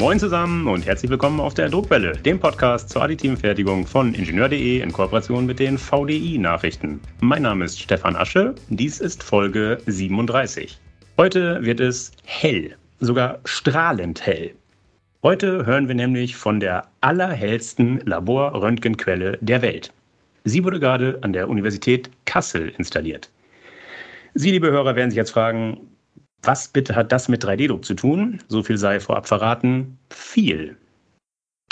Moin zusammen und herzlich willkommen auf der Druckwelle, dem Podcast zur additiven Fertigung von Ingenieur.de in Kooperation mit den VDI-Nachrichten. Mein Name ist Stefan Asche, dies ist Folge 37. Heute wird es hell, sogar strahlend hell. Heute hören wir nämlich von der allerhellsten Laborröntgenquelle der Welt. Sie wurde gerade an der Universität Kassel installiert. Sie, liebe Hörer, werden sich jetzt fragen, was bitte hat das mit 3D-Druck zu tun? So viel sei vorab verraten. Viel.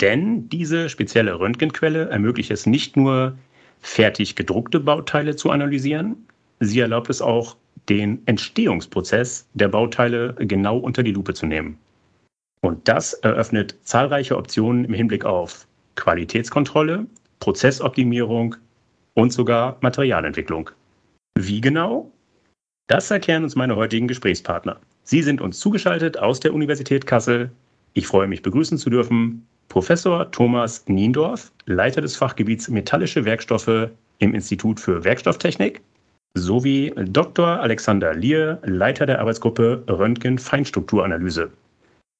Denn diese spezielle Röntgenquelle ermöglicht es nicht nur, fertig gedruckte Bauteile zu analysieren, sie erlaubt es auch, den Entstehungsprozess der Bauteile genau unter die Lupe zu nehmen. Und das eröffnet zahlreiche Optionen im Hinblick auf Qualitätskontrolle, Prozessoptimierung und sogar Materialentwicklung. Wie genau? Das erklären uns meine heutigen Gesprächspartner. Sie sind uns zugeschaltet aus der Universität Kassel. Ich freue mich begrüßen zu dürfen Professor Thomas Niendorf, Leiter des Fachgebiets Metallische Werkstoffe im Institut für Werkstofftechnik, sowie Dr. Alexander Lier, Leiter der Arbeitsgruppe Röntgen-Feinstrukturanalyse.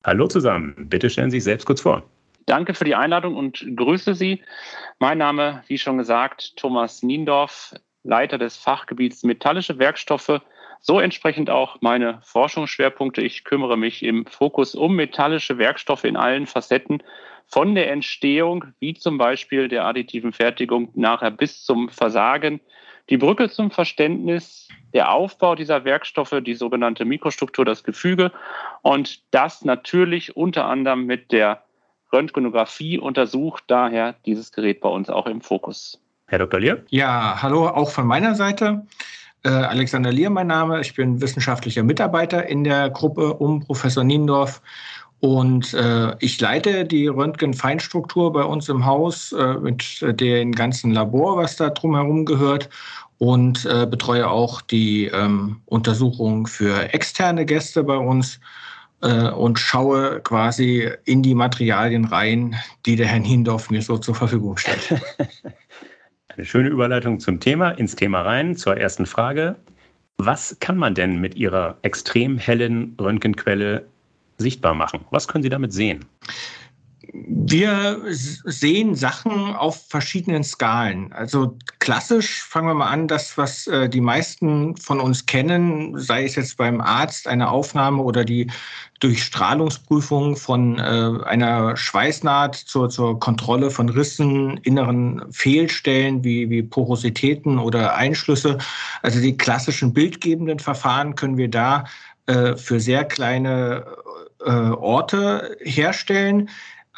Hallo zusammen, bitte stellen Sie sich selbst kurz vor. Danke für die Einladung und grüße Sie. Mein Name, wie schon gesagt, Thomas Niendorf, Leiter des Fachgebiets Metallische Werkstoffe so entsprechend auch meine Forschungsschwerpunkte. Ich kümmere mich im Fokus um metallische Werkstoffe in allen Facetten, von der Entstehung, wie zum Beispiel der additiven Fertigung, nachher bis zum Versagen. Die Brücke zum Verständnis, der Aufbau dieser Werkstoffe, die sogenannte Mikrostruktur, das Gefüge und das natürlich unter anderem mit der Röntgenographie untersucht, daher dieses Gerät bei uns auch im Fokus. Herr Dr. Lier? Ja, hallo auch von meiner Seite. Äh, Alexander Lier, mein Name. Ich bin wissenschaftlicher Mitarbeiter in der Gruppe um Professor Niendorf. Und äh, ich leite die Röntgenfeinstruktur bei uns im Haus äh, mit dem ganzen Labor, was da drumherum gehört. Und äh, betreue auch die ähm, Untersuchung für externe Gäste bei uns äh, und schaue quasi in die Materialien rein, die der Herr Niendorf mir so zur Verfügung stellt. Eine schöne Überleitung zum Thema, ins Thema rein, zur ersten Frage. Was kann man denn mit Ihrer extrem hellen Röntgenquelle sichtbar machen? Was können Sie damit sehen? Wir sehen Sachen auf verschiedenen Skalen. Also klassisch fangen wir mal an, das, was äh, die meisten von uns kennen, sei es jetzt beim Arzt eine Aufnahme oder die Durchstrahlungsprüfung von äh, einer Schweißnaht zur, zur Kontrolle von Rissen, inneren Fehlstellen wie, wie Porositäten oder Einschlüsse. Also die klassischen bildgebenden Verfahren können wir da äh, für sehr kleine Orte herstellen.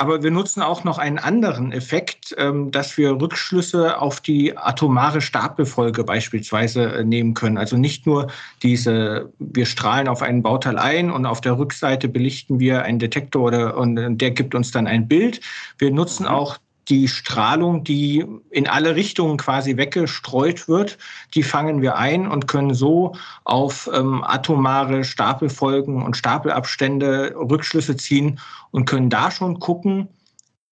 Aber wir nutzen auch noch einen anderen Effekt, ähm, dass wir Rückschlüsse auf die atomare Stapelfolge beispielsweise äh, nehmen können. Also nicht nur diese, wir strahlen auf einen Bauteil ein und auf der Rückseite belichten wir einen Detektor oder, und der gibt uns dann ein Bild. Wir nutzen mhm. auch die Strahlung, die in alle Richtungen quasi weggestreut wird, die fangen wir ein und können so auf ähm, atomare Stapelfolgen und Stapelabstände Rückschlüsse ziehen und können da schon gucken,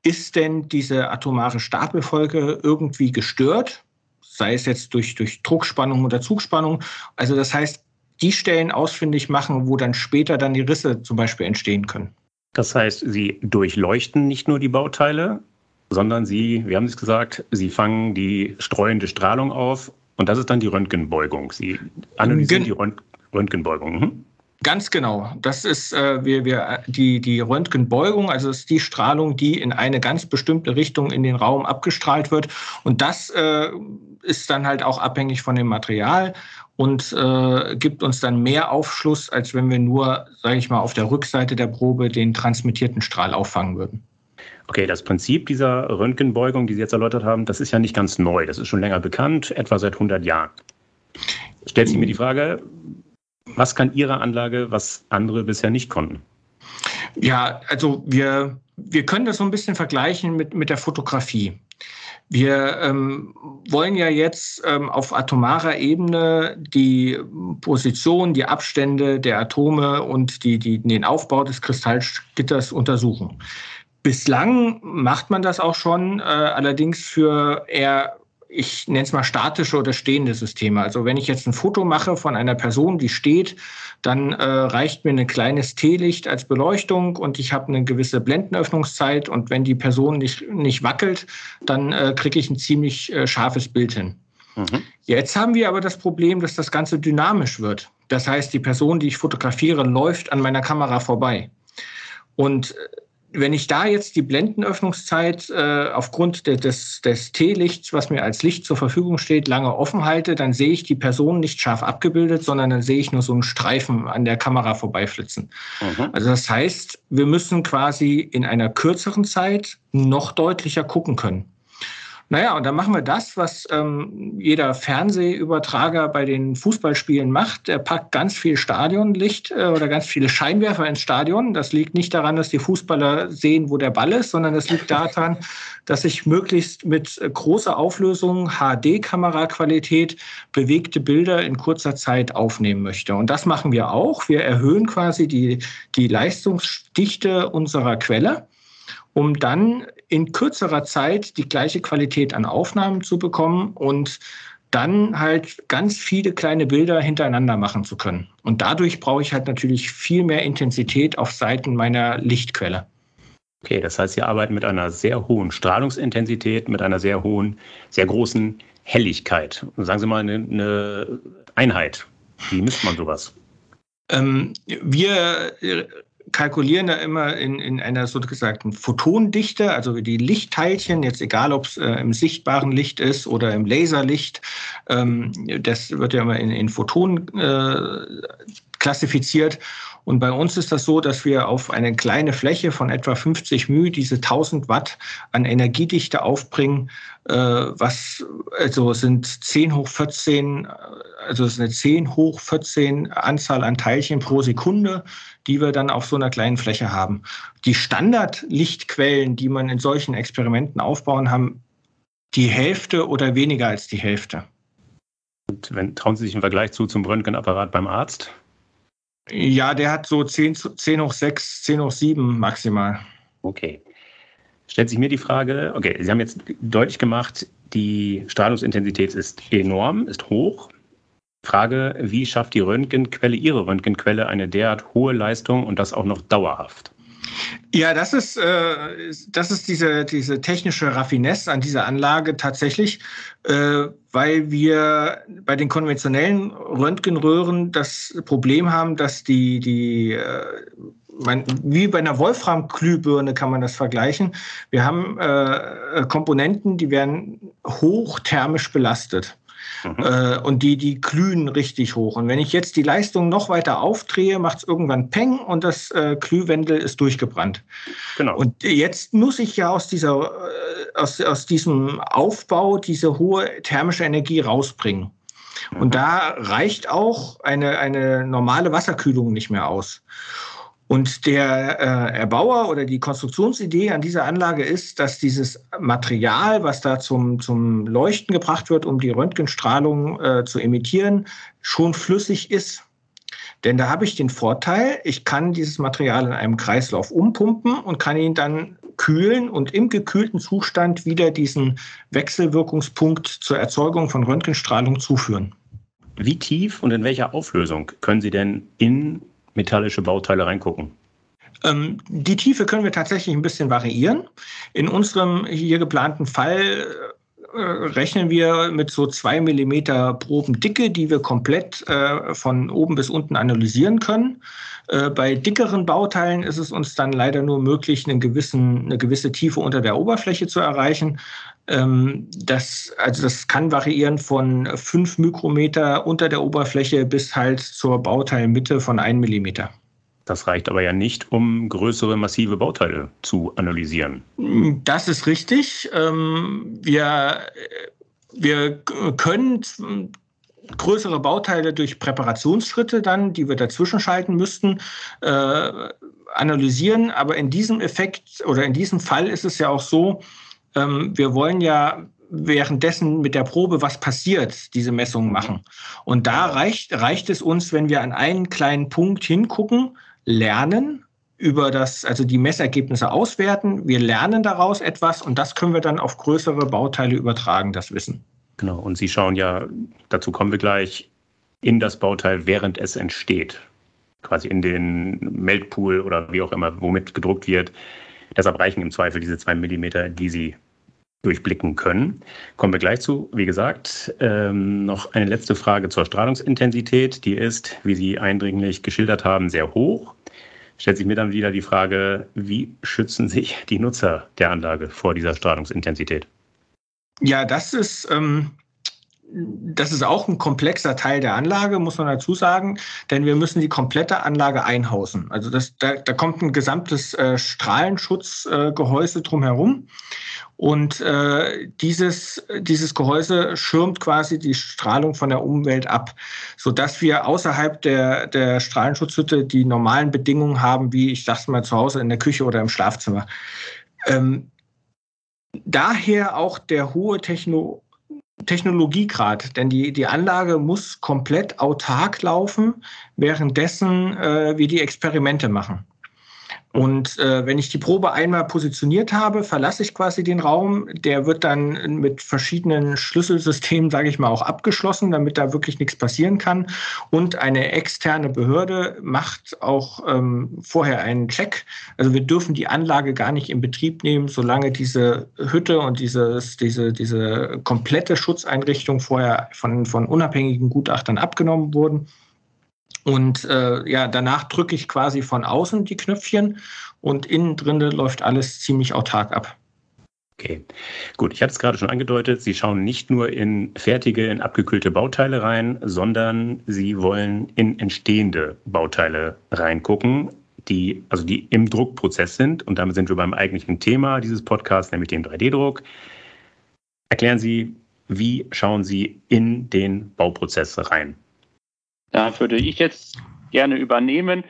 ist denn diese atomare Stapelfolge irgendwie gestört, sei es jetzt durch, durch Druckspannung oder Zugspannung. Also das heißt, die Stellen ausfindig machen, wo dann später dann die Risse zum Beispiel entstehen können. Das heißt, Sie durchleuchten nicht nur die Bauteile, sondern sie, wir haben es gesagt, sie fangen die streuende Strahlung auf und das ist dann die Röntgenbeugung. Sie analysieren Gen die Röntgenbeugung. Hm? Ganz genau. Das ist äh, wir, wir, die, die Röntgenbeugung, also ist die Strahlung, die in eine ganz bestimmte Richtung in den Raum abgestrahlt wird. Und das äh, ist dann halt auch abhängig von dem Material und äh, gibt uns dann mehr Aufschluss, als wenn wir nur, sage ich mal, auf der Rückseite der Probe den transmittierten Strahl auffangen würden. Okay, das Prinzip dieser Röntgenbeugung, die Sie jetzt erläutert haben, das ist ja nicht ganz neu. Das ist schon länger bekannt, etwa seit 100 Jahren. Stellt sich mir die Frage, was kann Ihre Anlage, was andere bisher nicht konnten? Ja, also wir, wir können das so ein bisschen vergleichen mit, mit der Fotografie. Wir ähm, wollen ja jetzt ähm, auf atomarer Ebene die Position, die Abstände der Atome und die, die, den Aufbau des Kristallgitters untersuchen. Bislang macht man das auch schon, äh, allerdings für eher ich nenne es mal statische oder stehende Systeme. Also wenn ich jetzt ein Foto mache von einer Person, die steht, dann äh, reicht mir ein kleines Teelicht als Beleuchtung und ich habe eine gewisse Blendenöffnungszeit und wenn die Person nicht, nicht wackelt, dann äh, kriege ich ein ziemlich äh, scharfes Bild hin. Mhm. Jetzt haben wir aber das Problem, dass das Ganze dynamisch wird. Das heißt, die Person, die ich fotografiere, läuft an meiner Kamera vorbei. Und wenn ich da jetzt die Blendenöffnungszeit äh, aufgrund de, des, des T-Lichts, was mir als Licht zur Verfügung steht, lange offen halte, dann sehe ich die Person nicht scharf abgebildet, sondern dann sehe ich nur so einen Streifen an der Kamera vorbeiflitzen. Mhm. Also das heißt, wir müssen quasi in einer kürzeren Zeit noch deutlicher gucken können. Naja, und dann machen wir das, was ähm, jeder Fernsehübertrager bei den Fußballspielen macht. Er packt ganz viel Stadionlicht äh, oder ganz viele Scheinwerfer ins Stadion. Das liegt nicht daran, dass die Fußballer sehen, wo der Ball ist, sondern das liegt daran, dass ich möglichst mit äh, großer Auflösung, HD-Kameraqualität, bewegte Bilder in kurzer Zeit aufnehmen möchte. Und das machen wir auch. Wir erhöhen quasi die, die Leistungsdichte unserer Quelle um dann in kürzerer Zeit die gleiche Qualität an Aufnahmen zu bekommen und dann halt ganz viele kleine Bilder hintereinander machen zu können. Und dadurch brauche ich halt natürlich viel mehr Intensität auf Seiten meiner Lichtquelle. Okay, das heißt, Sie arbeiten mit einer sehr hohen Strahlungsintensität, mit einer sehr hohen, sehr großen Helligkeit. Sagen Sie mal eine, eine Einheit. Wie misst man sowas? Ähm, wir kalkulieren da immer in, in einer sozusagen Photondichte, also die Lichtteilchen, jetzt egal ob es äh, im sichtbaren Licht ist oder im Laserlicht, ähm, das wird ja immer in, in Photonen äh, klassifiziert. Und bei uns ist das so, dass wir auf eine kleine Fläche von etwa 50 μ diese 1000 Watt an Energiedichte aufbringen, äh, was also sind 10 hoch 14, also ist eine 10 hoch 14 Anzahl an Teilchen pro Sekunde, die wir dann auf so einer kleinen Fläche haben. Die Standardlichtquellen, die man in solchen Experimenten aufbauen, haben die Hälfte oder weniger als die Hälfte. Und wenn, trauen Sie sich im Vergleich zu zum Röntgenapparat beim Arzt? Ja, der hat so 10, 10 hoch 6, 10 hoch 7 maximal. Okay. Stellt sich mir die Frage, okay, Sie haben jetzt deutlich gemacht, die Strahlungsintensität ist enorm, ist hoch. Frage, wie schafft die Röntgenquelle, Ihre Röntgenquelle, eine derart hohe Leistung und das auch noch dauerhaft? Ja, das ist, äh, das ist diese, diese technische Raffinesse an dieser Anlage tatsächlich, äh, weil wir bei den konventionellen Röntgenröhren das Problem haben, dass die, die äh, man, wie bei einer Wolfram-Glühbirne kann man das vergleichen. Wir haben äh, Komponenten, die werden hochthermisch belastet. Mhm. Äh, und die, die glühen richtig hoch. Und wenn ich jetzt die Leistung noch weiter aufdrehe, macht es irgendwann Peng und das äh, Glühwendel ist durchgebrannt. Genau. Und jetzt muss ich ja aus, dieser, äh, aus, aus diesem Aufbau diese hohe thermische Energie rausbringen. Und mhm. da reicht auch eine, eine normale Wasserkühlung nicht mehr aus. Und der äh, Erbauer oder die Konstruktionsidee an dieser Anlage ist, dass dieses Material, was da zum, zum Leuchten gebracht wird, um die Röntgenstrahlung äh, zu emittieren, schon flüssig ist. Denn da habe ich den Vorteil, ich kann dieses Material in einem Kreislauf umpumpen und kann ihn dann kühlen und im gekühlten Zustand wieder diesen Wechselwirkungspunkt zur Erzeugung von Röntgenstrahlung zuführen. Wie tief und in welcher Auflösung können Sie denn in metallische Bauteile reingucken? Ähm, die Tiefe können wir tatsächlich ein bisschen variieren. In unserem hier geplanten Fall äh, rechnen wir mit so zwei Millimeter Probendicke, die wir komplett äh, von oben bis unten analysieren können. Äh, bei dickeren Bauteilen ist es uns dann leider nur möglich, eine gewisse Tiefe unter der Oberfläche zu erreichen. Ähm, das, also das kann variieren von 5 Mikrometer unter der Oberfläche bis halt zur Bauteilmitte von 1 Millimeter. Das reicht aber ja nicht, um größere, massive Bauteile zu analysieren. Das ist richtig. Ähm, wir, wir können größere Bauteile durch Präparationsschritte dann, die wir dazwischen schalten müssten, äh, analysieren. Aber in diesem Effekt oder in diesem Fall ist es ja auch so, ähm, wir wollen ja währenddessen mit der Probe, was passiert, diese Messungen machen. Und da reicht, reicht es uns, wenn wir an einen kleinen Punkt hingucken, lernen, über das, also die Messergebnisse auswerten. Wir lernen daraus etwas und das können wir dann auf größere Bauteile übertragen, das Wissen. Genau, und Sie schauen ja, dazu kommen wir gleich, in das Bauteil, während es entsteht. Quasi in den Melkpool oder wie auch immer, womit gedruckt wird. Deshalb reichen im Zweifel diese zwei Millimeter, die Sie durchblicken können. Kommen wir gleich zu. Wie gesagt, ähm, noch eine letzte Frage zur Strahlungsintensität. Die ist, wie Sie eindringlich geschildert haben, sehr hoch. Stellt sich mir dann wieder die Frage, wie schützen sich die Nutzer der Anlage vor dieser Strahlungsintensität? Ja, das ist ähm, das ist auch ein komplexer Teil der Anlage, muss man dazu sagen, denn wir müssen die komplette Anlage einhausen. Also das, da, da kommt ein gesamtes äh, Strahlenschutzgehäuse äh, drumherum. Und äh, dieses, dieses Gehäuse schirmt quasi die Strahlung von der Umwelt ab, sodass wir außerhalb der, der Strahlenschutzhütte die normalen Bedingungen haben, wie ich sag's mal zu Hause in der Küche oder im Schlafzimmer. Ähm, daher auch der hohe Techno Technologiegrad, denn die, die Anlage muss komplett autark laufen, währenddessen äh, wir die Experimente machen. Und äh, wenn ich die Probe einmal positioniert habe, verlasse ich quasi den Raum. Der wird dann mit verschiedenen Schlüsselsystemen, sage ich mal, auch abgeschlossen, damit da wirklich nichts passieren kann. Und eine externe Behörde macht auch ähm, vorher einen Check. Also wir dürfen die Anlage gar nicht in Betrieb nehmen, solange diese Hütte und dieses, diese, diese komplette Schutzeinrichtung vorher von, von unabhängigen Gutachtern abgenommen wurden. Und äh, ja, danach drücke ich quasi von außen die Knöpfchen und innen drin läuft alles ziemlich autark ab. Okay, gut. Ich hatte es gerade schon angedeutet, Sie schauen nicht nur in fertige, in abgekühlte Bauteile rein, sondern Sie wollen in entstehende Bauteile reingucken, die, also die im Druckprozess sind. Und damit sind wir beim eigentlichen Thema dieses Podcasts, nämlich dem 3D-Druck. Erklären Sie, wie schauen Sie in den Bauprozess rein? Da würde ich jetzt gerne übernehmen.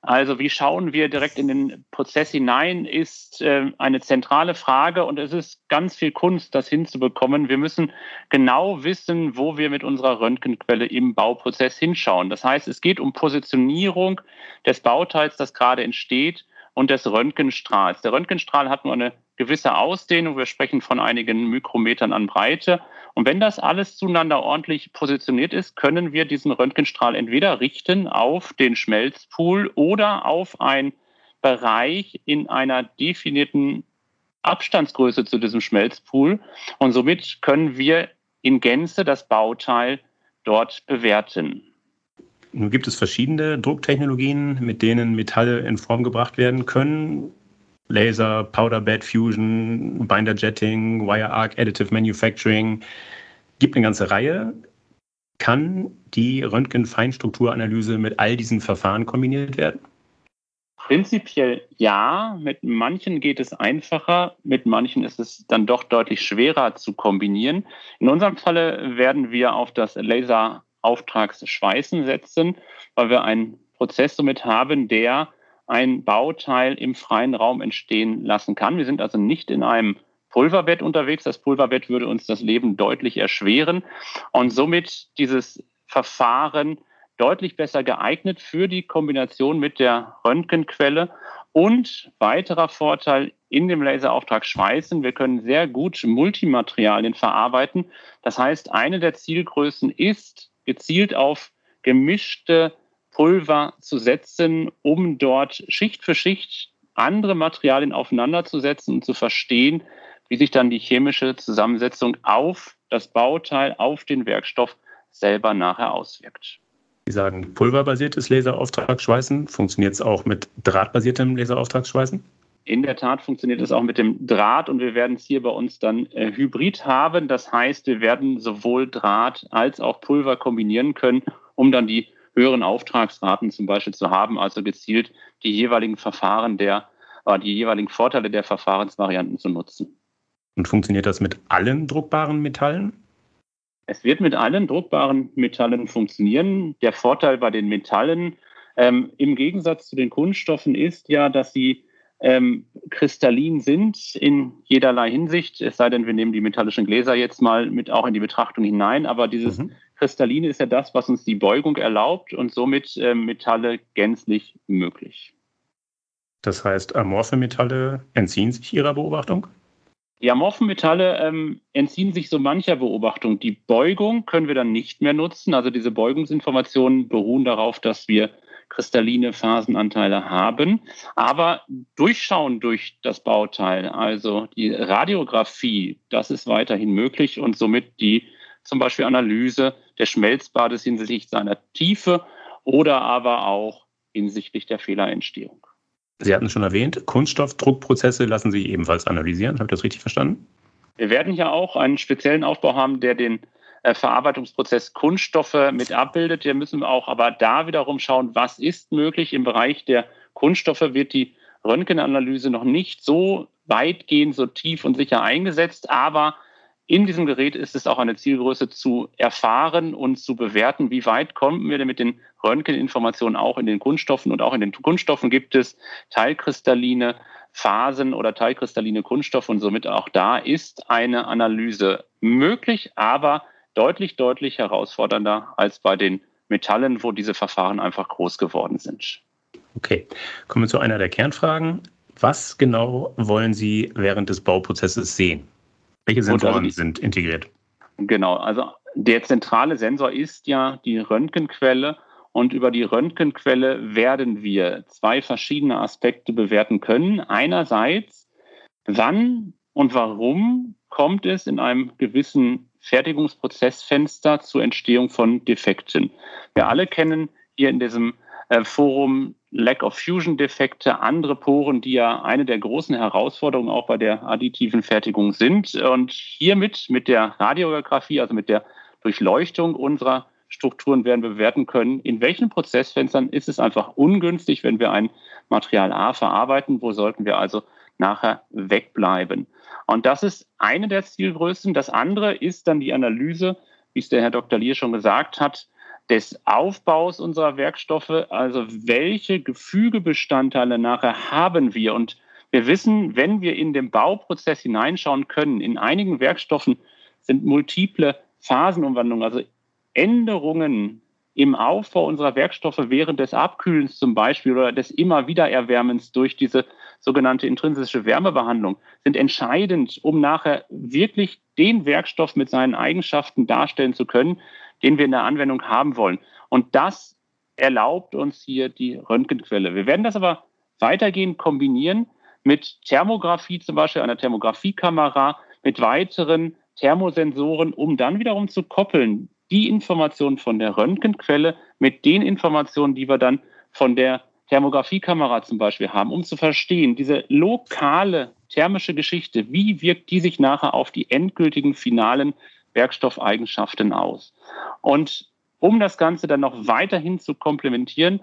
Also wie schauen wir direkt in den Prozess hinein, ist äh, eine zentrale Frage und es ist ganz viel Kunst, das hinzubekommen. Wir müssen genau wissen, wo wir mit unserer Röntgenquelle im Bauprozess hinschauen. Das heißt, es geht um Positionierung des Bauteils, das gerade entsteht und des Röntgenstrahls. Der Röntgenstrahl hat nur eine gewisse Ausdehnung. Wir sprechen von einigen Mikrometern an Breite. Und wenn das alles zueinander ordentlich positioniert ist, können wir diesen Röntgenstrahl entweder richten auf den Schmelzpool oder auf einen Bereich in einer definierten Abstandsgröße zu diesem Schmelzpool. Und somit können wir in Gänze das Bauteil dort bewerten. Nun gibt es verschiedene Drucktechnologien, mit denen Metalle in Form gebracht werden können. Laser, Powder Bed Fusion, Binder Jetting, Wire Arc Additive Manufacturing. Gibt eine ganze Reihe. Kann die Röntgenfeinstrukturanalyse mit all diesen Verfahren kombiniert werden? Prinzipiell ja. Mit manchen geht es einfacher, mit manchen ist es dann doch deutlich schwerer zu kombinieren. In unserem Falle werden wir auf das Laser Auftragsschweißen setzen, weil wir einen Prozess somit haben, der ein Bauteil im freien Raum entstehen lassen kann. Wir sind also nicht in einem Pulverbett unterwegs. Das Pulverbett würde uns das Leben deutlich erschweren und somit dieses Verfahren deutlich besser geeignet für die Kombination mit der Röntgenquelle. Und weiterer Vorteil in dem Laserauftrag schweißen, wir können sehr gut Multimaterialien verarbeiten. Das heißt, eine der Zielgrößen ist, gezielt auf gemischte Pulver zu setzen, um dort Schicht für Schicht andere Materialien aufeinanderzusetzen und zu verstehen, wie sich dann die chemische Zusammensetzung auf das Bauteil, auf den Werkstoff selber nachher auswirkt. Sie sagen pulverbasiertes Laserauftragsschweißen. Funktioniert es auch mit drahtbasiertem Laserauftragsschweißen? In der Tat funktioniert es auch mit dem Draht und wir werden es hier bei uns dann äh, hybrid haben. Das heißt, wir werden sowohl Draht als auch Pulver kombinieren können, um dann die höheren Auftragsraten zum Beispiel zu haben, also gezielt die jeweiligen Verfahren der, äh, die jeweiligen Vorteile der Verfahrensvarianten zu nutzen. Und funktioniert das mit allen druckbaren Metallen? Es wird mit allen druckbaren Metallen funktionieren. Der Vorteil bei den Metallen ähm, im Gegensatz zu den Kunststoffen ist ja, dass sie ähm, kristallin sind in jederlei Hinsicht, es sei denn, wir nehmen die metallischen Gläser jetzt mal mit auch in die Betrachtung hinein, aber dieses mhm. Kristalline ist ja das, was uns die Beugung erlaubt und somit äh, Metalle gänzlich möglich. Das heißt, amorphe Metalle entziehen sich Ihrer Beobachtung? Die amorphen Metalle ähm, entziehen sich so mancher Beobachtung. Die Beugung können wir dann nicht mehr nutzen. Also diese Beugungsinformationen beruhen darauf, dass wir kristalline Phasenanteile haben. Aber durchschauen durch das Bauteil, also die Radiographie, das ist weiterhin möglich und somit die zum Beispiel Analyse des Schmelzbades hinsichtlich seiner Tiefe oder aber auch hinsichtlich der Fehlerentstehung. Sie hatten es schon erwähnt, Kunststoffdruckprozesse lassen sich ebenfalls analysieren. Habe ich das richtig verstanden? Wir werden ja auch einen speziellen Aufbau haben, der den Verarbeitungsprozess Kunststoffe mit abbildet. Wir müssen auch aber da wiederum schauen, was ist möglich. Im Bereich der Kunststoffe wird die Röntgenanalyse noch nicht so weitgehend, so tief und sicher eingesetzt, aber in diesem Gerät ist es auch eine Zielgröße zu erfahren und zu bewerten, wie weit kommen wir denn mit den Röntgeninformationen auch in den Kunststoffen. Und auch in den Kunststoffen gibt es teilkristalline Phasen oder teilkristalline Kunststoffe und somit auch da ist eine Analyse möglich, aber deutlich, deutlich herausfordernder als bei den Metallen, wo diese Verfahren einfach groß geworden sind. Okay, kommen wir zu einer der Kernfragen. Was genau wollen Sie während des Bauprozesses sehen? Welche Sensoren also sind integriert? Genau, also der zentrale Sensor ist ja die Röntgenquelle und über die Röntgenquelle werden wir zwei verschiedene Aspekte bewerten können. Einerseits, wann und warum kommt es in einem gewissen Fertigungsprozessfenster zur Entstehung von Defekten. Wir alle kennen hier in diesem äh, Forum Lack of Fusion Defekte, andere Poren, die ja eine der großen Herausforderungen auch bei der additiven Fertigung sind. Und hiermit mit der Radiographie, also mit der Durchleuchtung unserer Strukturen werden wir bewerten können, in welchen Prozessfenstern ist es einfach ungünstig, wenn wir ein Material A verarbeiten, wo sollten wir also nachher wegbleiben. Und das ist eine der Zielgrößen. Das andere ist dann die Analyse, wie es der Herr Dr. Lier schon gesagt hat, des Aufbaus unserer Werkstoffe, also welche Gefügebestandteile nachher haben wir. Und wir wissen, wenn wir in den Bauprozess hineinschauen können, in einigen Werkstoffen sind multiple Phasenumwandlungen, also Änderungen im Aufbau unserer Werkstoffe während des Abkühlens zum Beispiel oder des immer wieder Erwärmens durch diese sogenannte intrinsische Wärmebehandlung sind entscheidend, um nachher wirklich den Werkstoff mit seinen Eigenschaften darstellen zu können, den wir in der Anwendung haben wollen. Und das erlaubt uns hier die Röntgenquelle. Wir werden das aber weitergehend kombinieren mit Thermografie, zum Beispiel einer Thermografiekamera, mit weiteren Thermosensoren, um dann wiederum zu koppeln, die Informationen von der Röntgenquelle mit den Informationen, die wir dann von der Thermografiekamera zum Beispiel haben, um zu verstehen, diese lokale thermische Geschichte, wie wirkt die sich nachher auf die endgültigen finalen Werkstoffeigenschaften aus. Und um das Ganze dann noch weiterhin zu komplementieren,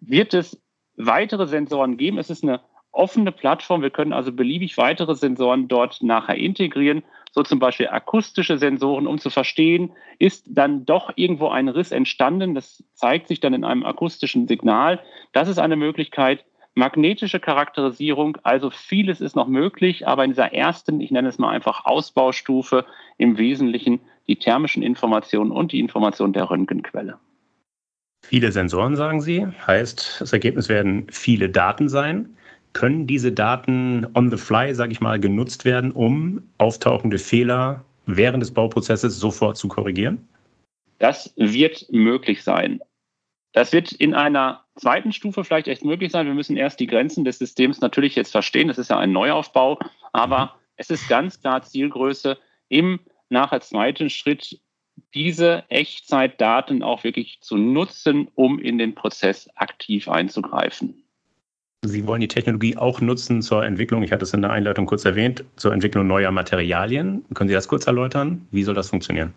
wird es weitere Sensoren geben. Es ist eine offene Plattform. Wir können also beliebig weitere Sensoren dort nachher integrieren, so zum Beispiel akustische Sensoren, um zu verstehen, ist dann doch irgendwo ein Riss entstanden. Das zeigt sich dann in einem akustischen Signal. Das ist eine Möglichkeit. Magnetische Charakterisierung, also vieles ist noch möglich, aber in dieser ersten, ich nenne es mal einfach Ausbaustufe, im Wesentlichen die thermischen Informationen und die Informationen der Röntgenquelle. Viele Sensoren, sagen Sie, heißt, das Ergebnis werden viele Daten sein. Können diese Daten on the fly, sage ich mal, genutzt werden, um auftauchende Fehler während des Bauprozesses sofort zu korrigieren? Das wird möglich sein. Das wird in einer zweiten Stufe vielleicht echt möglich sein. Wir müssen erst die Grenzen des Systems natürlich jetzt verstehen. Das ist ja ein Neuaufbau, aber mhm. es ist ganz klar Zielgröße, im nachher zweiten Schritt diese Echtzeitdaten auch wirklich zu nutzen, um in den Prozess aktiv einzugreifen. Sie wollen die Technologie auch nutzen zur Entwicklung, ich hatte es in der Einleitung kurz erwähnt, zur Entwicklung neuer Materialien. Können Sie das kurz erläutern? Wie soll das funktionieren?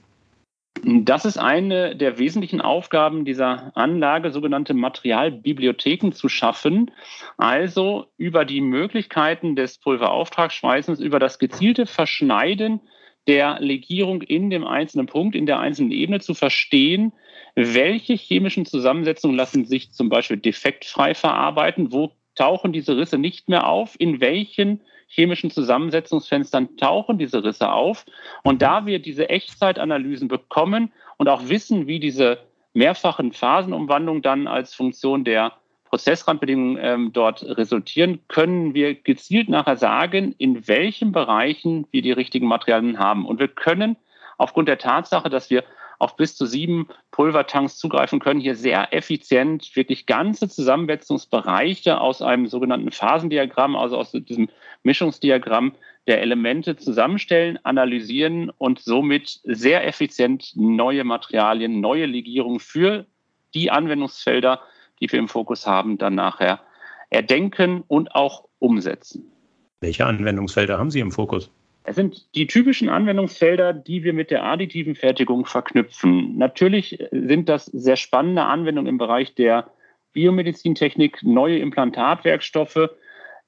Das ist eine der wesentlichen Aufgaben dieser Anlage, sogenannte Materialbibliotheken zu schaffen. Also über die Möglichkeiten des Pulverauftragsschweißens, über das gezielte Verschneiden der Legierung in dem einzelnen Punkt, in der einzelnen Ebene zu verstehen, welche chemischen Zusammensetzungen lassen sich zum Beispiel defektfrei verarbeiten, wo tauchen diese Risse nicht mehr auf, in welchen chemischen Zusammensetzungsfenstern tauchen diese Risse auf. Und da wir diese Echtzeitanalysen bekommen und auch wissen, wie diese mehrfachen Phasenumwandlungen dann als Funktion der Prozessrandbedingungen ähm, dort resultieren, können wir gezielt nachher sagen, in welchen Bereichen wir die richtigen Materialien haben. Und wir können aufgrund der Tatsache, dass wir auf bis zu sieben Pulvertanks zugreifen können, hier sehr effizient wirklich ganze Zusammensetzungsbereiche aus einem sogenannten Phasendiagramm, also aus diesem Mischungsdiagramm der Elemente zusammenstellen, analysieren und somit sehr effizient neue Materialien, neue Legierungen für die Anwendungsfelder, die wir im Fokus haben, dann nachher erdenken und auch umsetzen. Welche Anwendungsfelder haben Sie im Fokus? Es sind die typischen Anwendungsfelder, die wir mit der additiven Fertigung verknüpfen. Natürlich sind das sehr spannende Anwendungen im Bereich der Biomedizintechnik, neue Implantatwerkstoffe.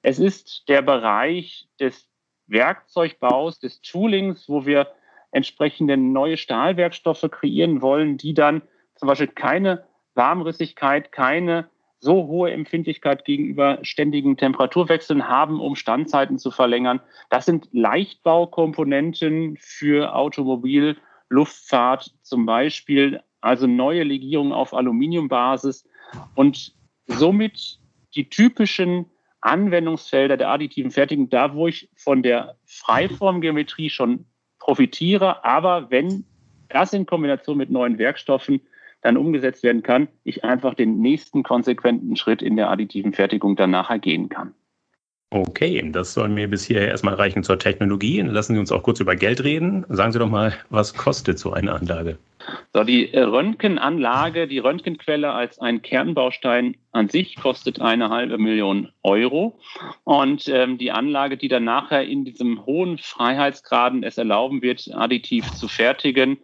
Es ist der Bereich des Werkzeugbaus, des Toolings, wo wir entsprechende neue Stahlwerkstoffe kreieren wollen, die dann zum Beispiel keine Warmrissigkeit, keine so hohe Empfindlichkeit gegenüber ständigen Temperaturwechseln haben, um Standzeiten zu verlängern. Das sind Leichtbaukomponenten für Automobil, Luftfahrt zum Beispiel, also neue Legierungen auf Aluminiumbasis und somit die typischen Anwendungsfelder der additiven Fertigung, da wo ich von der Freiformgeometrie schon profitiere, aber wenn das in Kombination mit neuen Werkstoffen dann umgesetzt werden kann, ich einfach den nächsten konsequenten Schritt in der additiven Fertigung dann nachher gehen kann. Okay, das soll mir bis hierher erstmal reichen zur Technologie. Lassen Sie uns auch kurz über Geld reden. Sagen Sie doch mal, was kostet so eine Anlage? So, die Röntgenanlage, die Röntgenquelle als ein Kernbaustein an sich kostet eine halbe Million Euro. Und ähm, die Anlage, die dann nachher in diesem hohen Freiheitsgraden es erlauben wird, additiv zu fertigen,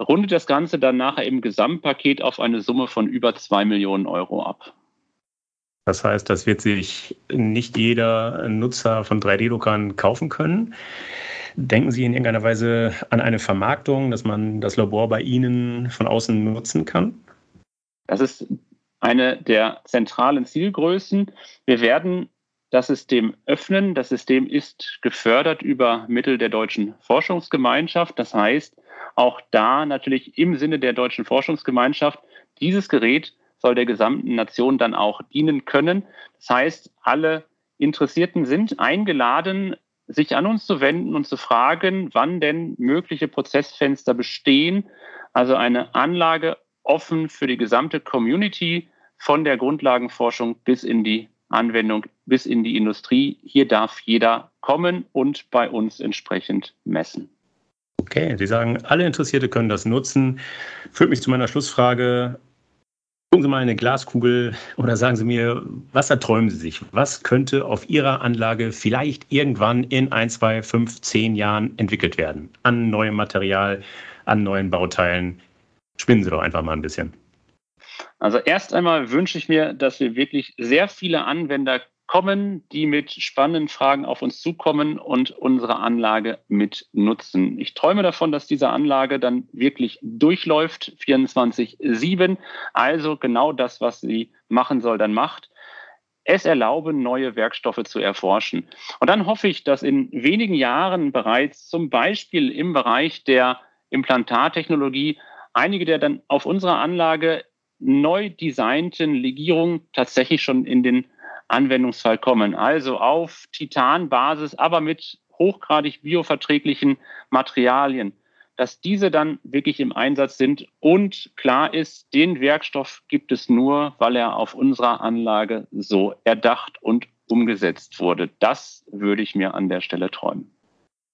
rundet das Ganze dann nachher im Gesamtpaket auf eine Summe von über zwei Millionen Euro ab. Das heißt, das wird sich nicht jeder Nutzer von 3D-Druckern kaufen können. Denken Sie in irgendeiner Weise an eine Vermarktung, dass man das Labor bei Ihnen von außen nutzen kann? Das ist eine der zentralen Zielgrößen. Wir werden das System öffnen. Das System ist gefördert über Mittel der deutschen Forschungsgemeinschaft. Das heißt, auch da natürlich im Sinne der deutschen Forschungsgemeinschaft, dieses Gerät soll der gesamten Nation dann auch dienen können. Das heißt, alle Interessierten sind eingeladen, sich an uns zu wenden und zu fragen, wann denn mögliche Prozessfenster bestehen. Also eine Anlage offen für die gesamte Community von der Grundlagenforschung bis in die Anwendung, bis in die Industrie. Hier darf jeder kommen und bei uns entsprechend messen. Okay, Sie sagen, alle Interessierte können das nutzen. Führt mich zu meiner Schlussfrage. Gucken Sie mal eine Glaskugel oder sagen Sie mir, was erträumen Sie sich? Was könnte auf Ihrer Anlage vielleicht irgendwann in ein, zwei, fünf, zehn Jahren entwickelt werden? An neuem Material, an neuen Bauteilen. Spinnen Sie doch einfach mal ein bisschen. Also erst einmal wünsche ich mir, dass wir wirklich sehr viele Anwender kommen, die mit spannenden Fragen auf uns zukommen und unsere Anlage mit nutzen. Ich träume davon, dass diese Anlage dann wirklich durchläuft, 24-7, also genau das, was sie machen soll, dann macht. Es erlauben, neue Werkstoffe zu erforschen. Und dann hoffe ich, dass in wenigen Jahren bereits zum Beispiel im Bereich der Implantattechnologie einige der dann auf unserer Anlage neu designten Legierungen tatsächlich schon in den Anwendungsfall kommen. Also auf Titanbasis, aber mit hochgradig bioverträglichen Materialien, dass diese dann wirklich im Einsatz sind und klar ist, den Werkstoff gibt es nur, weil er auf unserer Anlage so erdacht und umgesetzt wurde. Das würde ich mir an der Stelle träumen.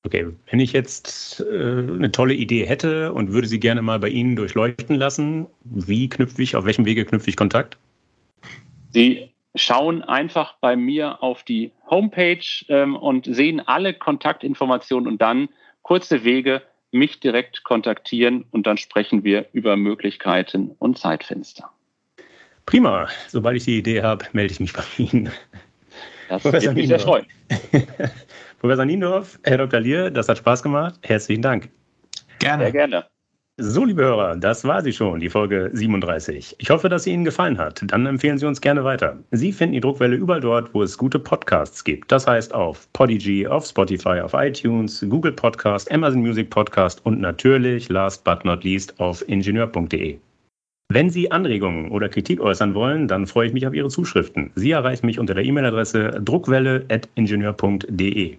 Okay, wenn ich jetzt äh, eine tolle Idee hätte und würde sie gerne mal bei Ihnen durchleuchten lassen, wie knüpfe ich, auf welchem Wege knüpfe ich Kontakt? Sie schauen einfach bei mir auf die Homepage ähm, und sehen alle Kontaktinformationen und dann kurze Wege mich direkt kontaktieren und dann sprechen wir über Möglichkeiten und Zeitfenster. Prima. Sobald ich die Idee habe, melde ich mich bei Ihnen. Das würde mich sehr freuen. Professor Niendorf, Herr Dr. Lier, das hat Spaß gemacht. Herzlichen Dank. Gerne. Sehr gerne. So, liebe Hörer, das war sie schon, die Folge 37. Ich hoffe, dass sie Ihnen gefallen hat. Dann empfehlen Sie uns gerne weiter. Sie finden die Druckwelle überall dort, wo es gute Podcasts gibt. Das heißt auf Podigy, auf Spotify, auf iTunes, Google Podcast, Amazon Music Podcast und natürlich, last but not least, auf ingenieur.de. Wenn Sie Anregungen oder Kritik äußern wollen, dann freue ich mich auf Ihre Zuschriften. Sie erreichen mich unter der E-Mail-Adresse druckwelle.ingenieur.de.